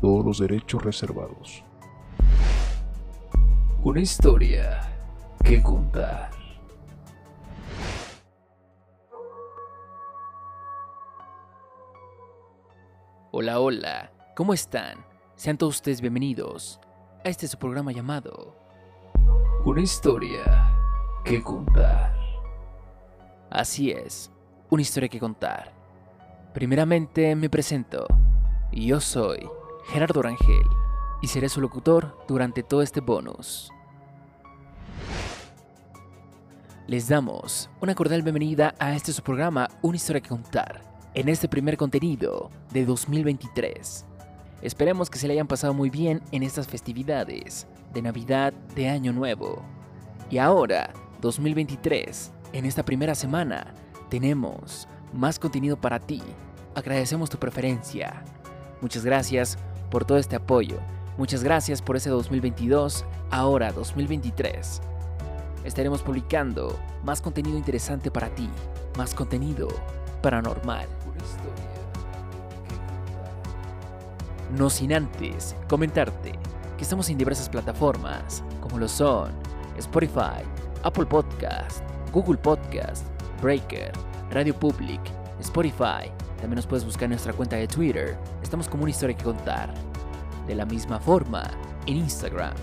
todos los derechos reservados. Una historia que contar. Hola, hola, ¿cómo están? Sean todos ustedes bienvenidos a este su programa llamado Una historia que contar. Así es, una historia que contar. Primeramente me presento. Yo soy Gerardo Rangel y seré su locutor durante todo este bonus. Les damos una cordial bienvenida a este su programa Una historia que contar, en este primer contenido de 2023. Esperemos que se le hayan pasado muy bien en estas festividades de Navidad de Año Nuevo. Y ahora, 2023, en esta primera semana, tenemos más contenido para ti. Agradecemos tu preferencia. Muchas gracias por todo este apoyo. Muchas gracias por ese 2022, ahora 2023. Estaremos publicando más contenido interesante para ti, más contenido paranormal. No sin antes comentarte que estamos en diversas plataformas, como lo son Spotify, Apple Podcast, Google Podcast, Breaker, Radio Public, Spotify. También nos puedes buscar en nuestra cuenta de Twitter. Estamos como una historia que contar. De la misma forma, en Instagram.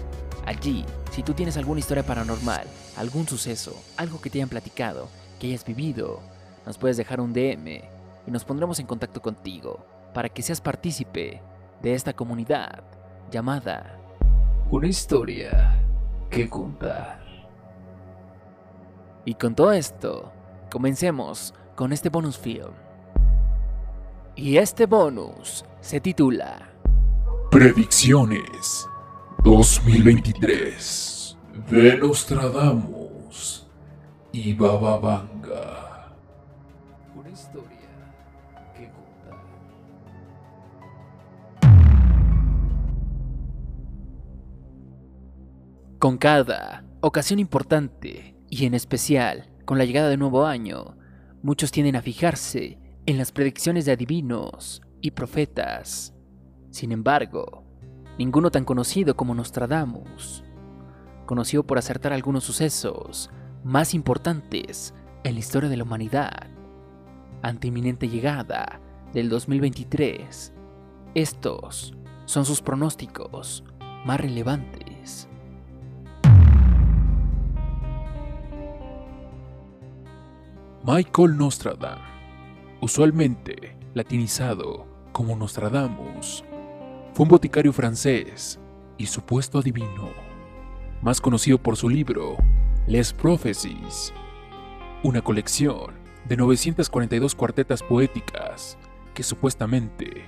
Allí, si tú tienes alguna historia paranormal, algún suceso, algo que te hayan platicado, que hayas vivido, nos puedes dejar un DM y nos pondremos en contacto contigo para que seas partícipe de esta comunidad llamada Una historia que contar. Y con todo esto, comencemos con este bonus film. Y este bonus se titula Predicciones 2023 de Nostradamus y Baba Vanga. Una historia que contar. Con cada ocasión importante, y en especial con la llegada del nuevo año, muchos tienden a fijarse en las predicciones de adivinos y profetas. Sin embargo, ninguno tan conocido como Nostradamus, conocido por acertar algunos sucesos más importantes en la historia de la humanidad, ante inminente llegada del 2023. Estos son sus pronósticos más relevantes. Michael Nostradam, usualmente latinizado como Nostradamus, fue un boticario francés y supuesto adivino, más conocido por su libro Les Prophecies, una colección de 942 cuartetas poéticas que supuestamente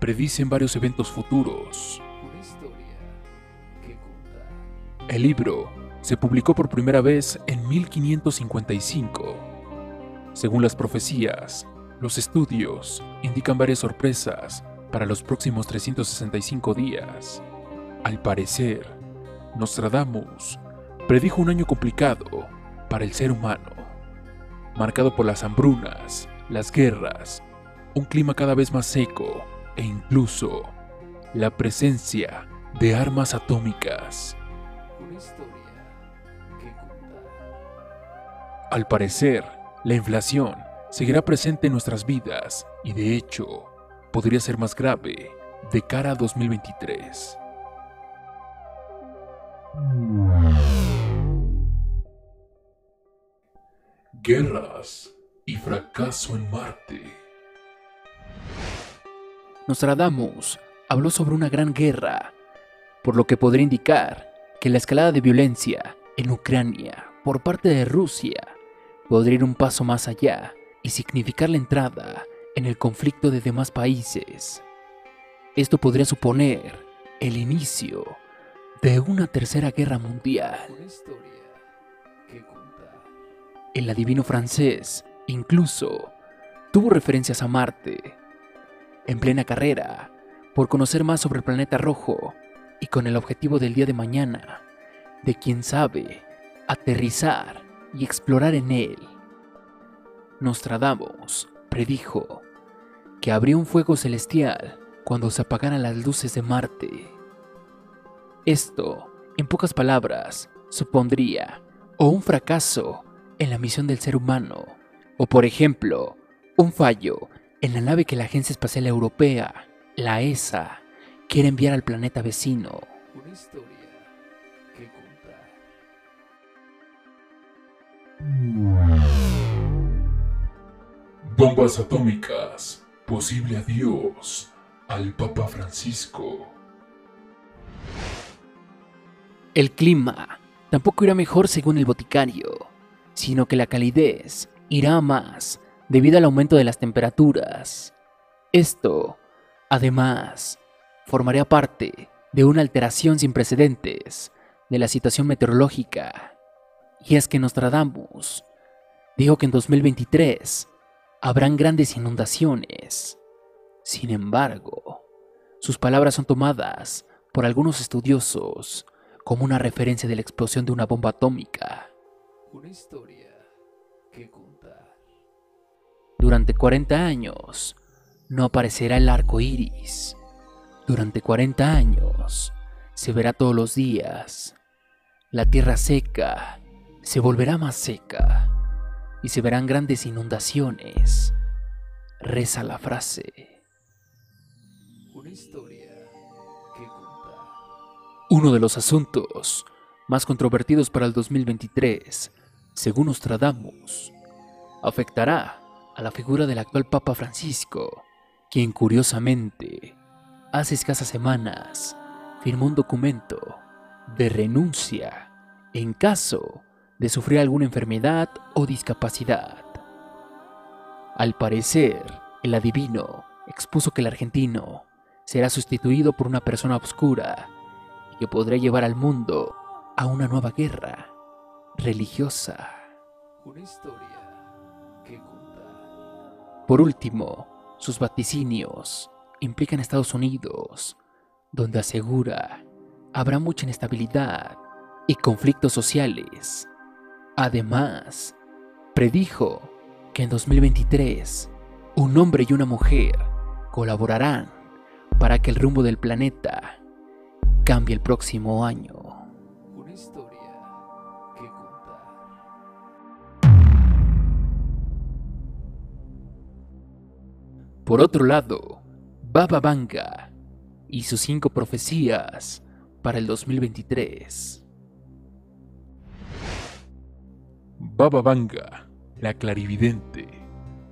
predicen varios eventos futuros. El libro se publicó por primera vez en 1555. Según las profecías, los estudios indican varias sorpresas para los próximos 365 días. Al parecer, Nostradamus predijo un año complicado para el ser humano, marcado por las hambrunas, las guerras, un clima cada vez más seco e incluso la presencia de armas atómicas. Una historia que contar. Al parecer, la inflación seguirá presente en nuestras vidas y de hecho podría ser más grave de cara a 2023. Guerras y fracaso en Marte. Nostradamus habló sobre una gran guerra, por lo que podría indicar que la escalada de violencia en Ucrania por parte de Rusia podría ir un paso más allá y significar la entrada en el conflicto de demás países. Esto podría suponer el inicio de una tercera guerra mundial. El adivino francés incluso tuvo referencias a Marte. En plena carrera, por conocer más sobre el planeta rojo y con el objetivo del día de mañana, de quién sabe, aterrizar y explorar en él. Nostradamus predijo que habría un fuego celestial cuando se apagaran las luces de Marte. Esto, en pocas palabras, supondría o un fracaso en la misión del ser humano, o por ejemplo, un fallo en la nave que la Agencia Espacial Europea, la ESA, quiere enviar al planeta vecino. Una historia que contar. Bombas atómicas. Posible adiós al Papa Francisco. El clima tampoco irá mejor según el boticario, sino que la calidez irá más debido al aumento de las temperaturas. Esto, además, formaría parte de una alteración sin precedentes de la situación meteorológica. Y es que Nostradamus dijo que en 2023 habrán grandes inundaciones. Sin embargo, sus palabras son tomadas por algunos estudiosos como una referencia de la explosión de una bomba atómica. Una historia que contar. Durante 40 años no aparecerá el arco iris. Durante 40 años se verá todos los días. La tierra seca se volverá más seca y se verán grandes inundaciones. Reza la frase. Una historia que contar. Uno de los asuntos más controvertidos para el 2023, según Nostradamus, afectará a la figura del actual Papa Francisco, quien curiosamente, hace escasas semanas, firmó un documento de renuncia en caso de sufrir alguna enfermedad o discapacidad. Al parecer, el adivino expuso que el argentino será sustituido por una persona oscura y que podrá llevar al mundo a una nueva guerra religiosa. Una historia que contar. Por último, sus vaticinios implican a Estados Unidos, donde asegura habrá mucha inestabilidad y conflictos sociales. Además, predijo que en 2023 un hombre y una mujer colaborarán para que el rumbo del planeta cambie el próximo año. Una historia que contar. Por otro lado, Baba Vanga y sus cinco profecías para el 2023. Baba Vanga, la clarividente,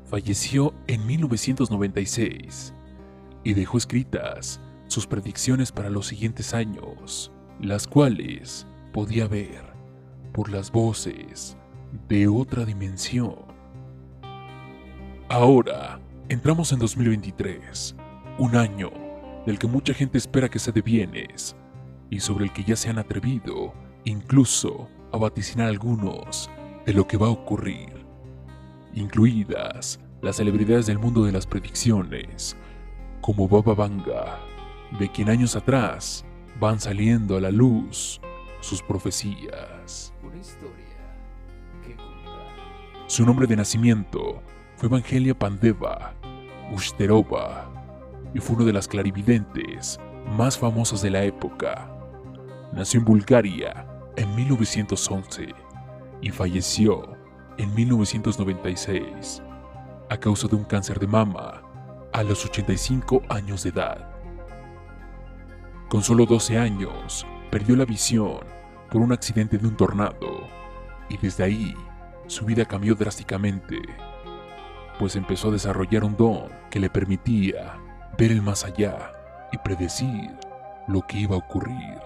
falleció en 1996 y dejó escritas sus predicciones para los siguientes años, las cuales podía ver por las voces de otra dimensión. Ahora, entramos en 2023, un año del que mucha gente espera que se dé bienes y sobre el que ya se han atrevido incluso a vaticinar algunos de lo que va a ocurrir, incluidas las celebridades del mundo de las predicciones, como Baba Vanga, de quien años atrás van saliendo a la luz sus profecías. Una historia que contar. Su nombre de nacimiento fue Evangelia Pandeva Ushterova y fue una de las clarividentes más famosas de la época. Nació en Bulgaria en 1911 y falleció en 1996 a causa de un cáncer de mama a los 85 años de edad. Con solo 12 años, perdió la visión por un accidente de un tornado y desde ahí su vida cambió drásticamente, pues empezó a desarrollar un don que le permitía ver el más allá y predecir lo que iba a ocurrir.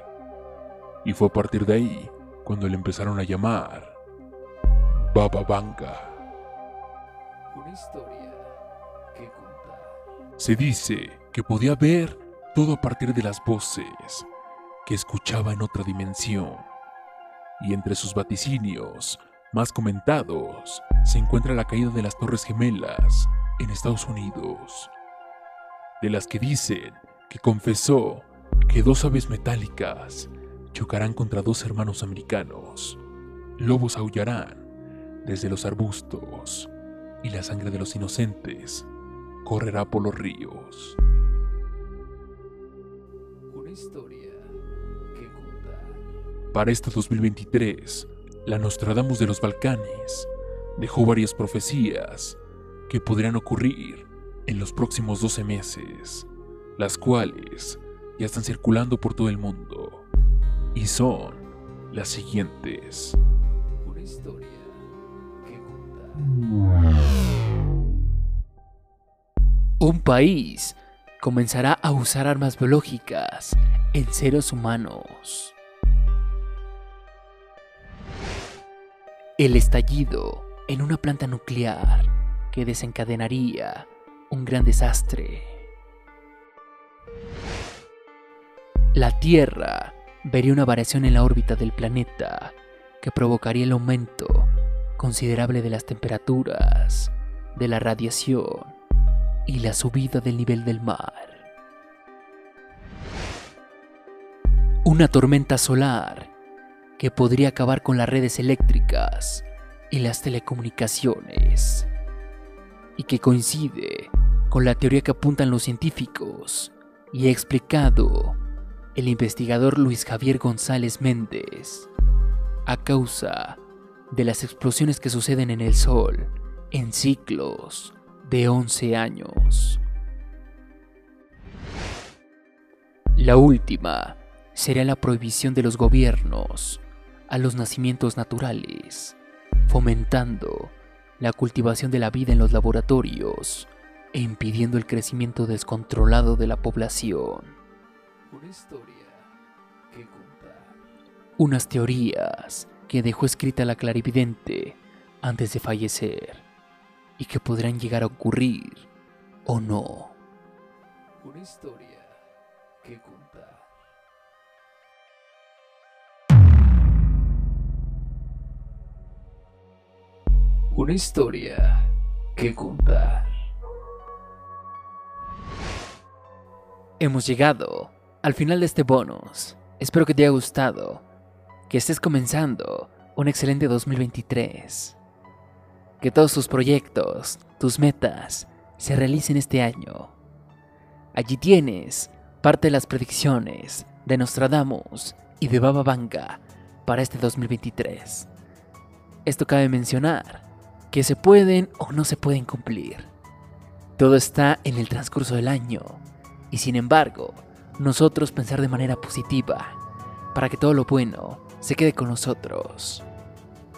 Y fue a partir de ahí cuando le empezaron a llamar Baba Vanga. Una historia que contar. Se dice que podía ver Todo a partir de las voces que escuchaba en otra dimensión. Y entre sus vaticinios más comentados se encuentra la caída de las Torres Gemelas en Estados Unidos, de las que dicen que confesó que dos aves metálicas chocarán contra dos hermanos americanos, lobos aullarán desde los arbustos y la sangre de los inocentes correrá por los ríos. Una historia que contar. Para este 2023, la Nostradamus de los Balcanes dejó varias profecías que podrían ocurrir en los próximos 12 meses, las cuales ya están circulando por todo el mundo. Y son las siguientes. Una historia. Un país comenzará a usar armas biológicas en seres humanos. El estallido en una planta nuclear que desencadenaría un gran desastre. La Tierra vería una variación en la órbita del planeta que provocaría el aumento considerable de las temperaturas, de la radiación y la subida del nivel del mar. Una tormenta solar que podría acabar con las redes eléctricas y las telecomunicaciones, y que coincide con la teoría que apuntan los científicos y ha explicado el investigador Luis Javier González Méndez, a causa de las explosiones que suceden en el Sol en ciclos de 11 años. La última sería la prohibición de los gobiernos a los nacimientos naturales, fomentando la cultivación de la vida en los laboratorios e impidiendo el crecimiento descontrolado de la población. Una historia que. Unas teorías que dejó escrita la clarividente antes de fallecer y que podrán llegar a ocurrir o no. Una historia que contar. Una historia que contar. Hemos llegado al final de este bonus. Espero que te haya gustado, que estés comenzando un excelente 2023. Que todos tus proyectos, tus metas, se realicen este año. Allí tienes parte de las predicciones de Nostradamus y de Baba Vanga para este 2023. Esto cabe mencionar que se pueden o no se pueden cumplir. Todo está en el transcurso del año y sin embargo, nosotros pensar de manera positiva para que todo lo bueno se quede con nosotros.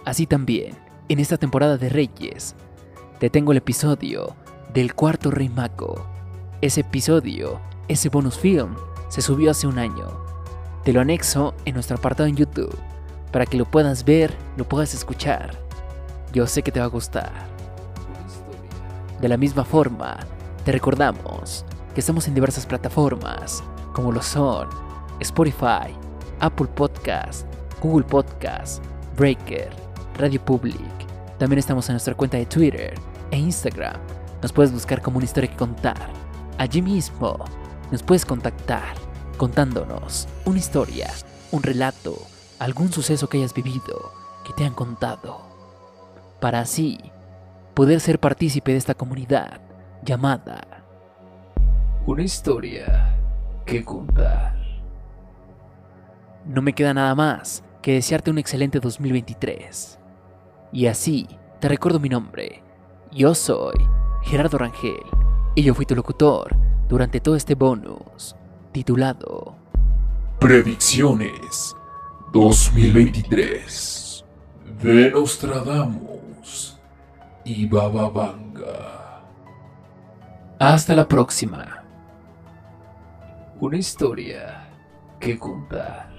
Así también, en esta temporada de Reyes, te tengo el episodio del cuarto Rey Mago. Ese episodio, ese bonus film, se subió hace un año. Te lo anexo en nuestro apartado en YouTube para que lo puedas ver, lo puedas escuchar. Yo sé que te va a gustar. De la misma forma, te recordamos que estamos en diversas plataformas, como lo son Spotify, Apple Podcast, Google Podcast, Breaker, Radio Public. También estamos en nuestra cuenta de Twitter e Instagram. Nos puedes buscar como una historia que contar. Allí mismo nos puedes contactar contándonos una historia, un relato, algún suceso que hayas vivido, que te han contado. Para así poder ser partícipe de esta comunidad llamada Una historia que contar. No me queda nada más que desearte un excelente 2023. Y así, te recuerdo mi nombre. Yo soy Gerardo Rangel y yo fui tu locutor durante todo este bonus titulado Predicciones 2023 de Nostradamus y Baba Vanga. Hasta la próxima. Una historia que contar.